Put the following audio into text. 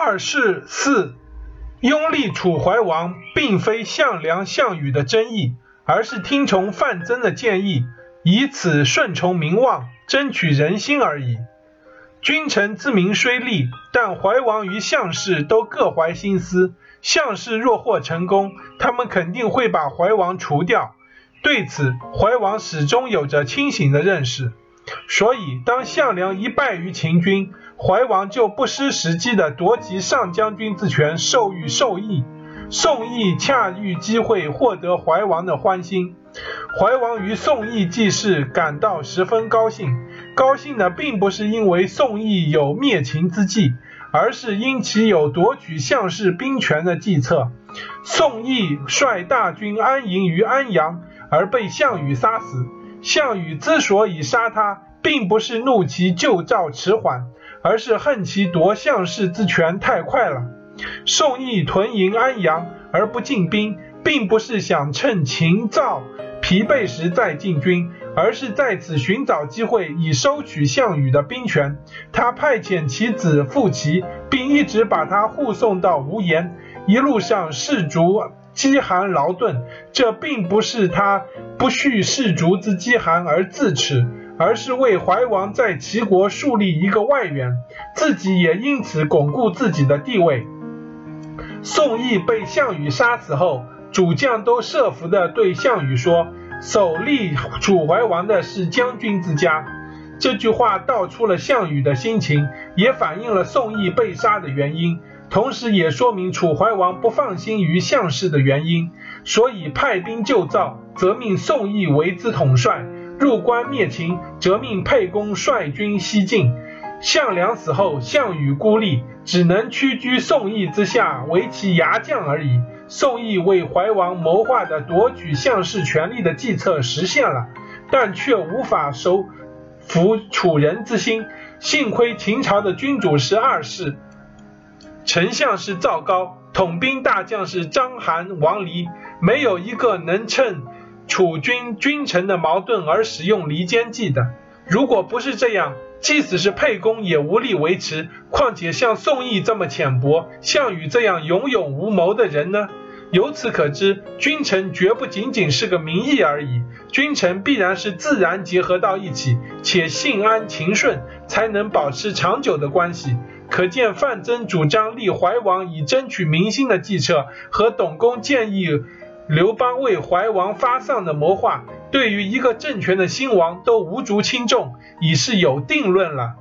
二是四，拥立楚怀王，并非项梁、项羽的争议，而是听从范增的建议，以此顺从名望，争取人心而已。君臣之名虽立，但怀王与项氏都各怀心思。项氏若获成功，他们肯定会把怀王除掉。对此，怀王始终有着清醒的认识。所以，当项梁一败于秦军，怀王就不失时机地夺其上将军之权，授予宋义。宋义恰遇机会获得怀王的欢心。怀王与宋义继事感到十分高兴。高兴的并不是因为宋义有灭秦之计，而是因其有夺取项氏兵权的计策。宋义率大军安营于安阳，而被项羽杀死。项羽之所以杀他，并不是怒其救赵迟缓，而是恨其夺项氏之权太快了。宋义屯营安阳而不进兵，并不是想趁秦赵疲惫时再进军，而是在此寻找机会以收取项羽的兵权。他派遣其子傅齐，并一直把他护送到无盐，一路上士卒饥寒劳顿，这并不是他不恤士卒之饥寒而自持，而是为怀王在齐国树立一个外援，自己也因此巩固自己的地位。宋义被项羽杀死后，主将都设伏地对项羽说：“守立楚怀王的是将军之家。”这句话道出了项羽的心情，也反映了宋义被杀的原因。同时，也说明楚怀王不放心于项氏的原因，所以派兵救赵，则命宋义为之统帅；入关灭秦，则命沛公率军西进。项梁死后，项羽孤立，只能屈居宋义之下，为其牙将而已。宋义为怀王谋划的夺取项氏权力的计策实现了，但却无法收服楚人之心。幸亏秦朝的君主是二世。丞相是赵高，统兵大将是章邯、王离，没有一个能趁楚军君臣的矛盾而使用离间计的。如果不是这样，即使是沛公也无力维持。况且像宋义这么浅薄，项羽这样勇勇无谋的人呢？由此可知，君臣绝不仅仅是个名义而已，君臣必然是自然结合到一起，且信安情顺，才能保持长久的关系。可见范增主张立怀王以争取民心的计策，和董公建议刘邦为怀王发丧的谋划，对于一个政权的兴亡都无足轻重，已是有定论了。